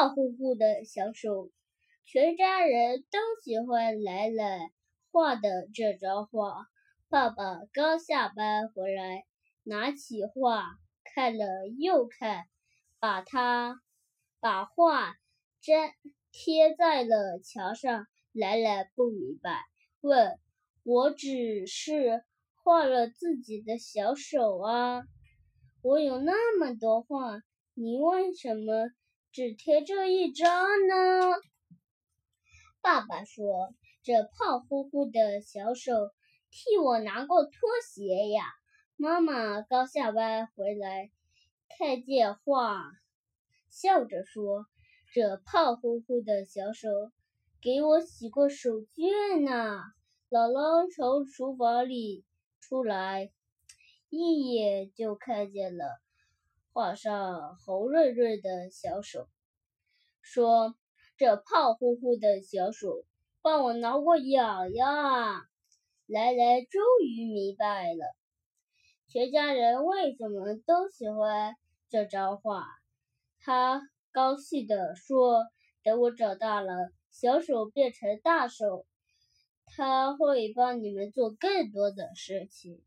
胖乎乎的小手。全家人都喜欢奶奶画的这张画。爸爸刚下班回来，拿起画看了又看，把它把画粘贴在了墙上。奶奶不明白，问：“我只是画了自己的小手啊，我有那么多画，你为什么只贴这一张呢？”爸爸说：“这胖乎乎的小手替我拿过拖鞋呀。”妈妈刚下班回来，看见画，笑着说：“这胖乎乎的小手。”给我洗过手绢呢。姥姥从厨房里出来，一眼就看见了画上红润润的小手，说：“这胖乎乎的小手帮我挠过痒痒。”奶奶终于明白了，全家人为什么都喜欢这张画。他高兴地说：“等我长大了。”小手变成大手，他会帮你们做更多的事情。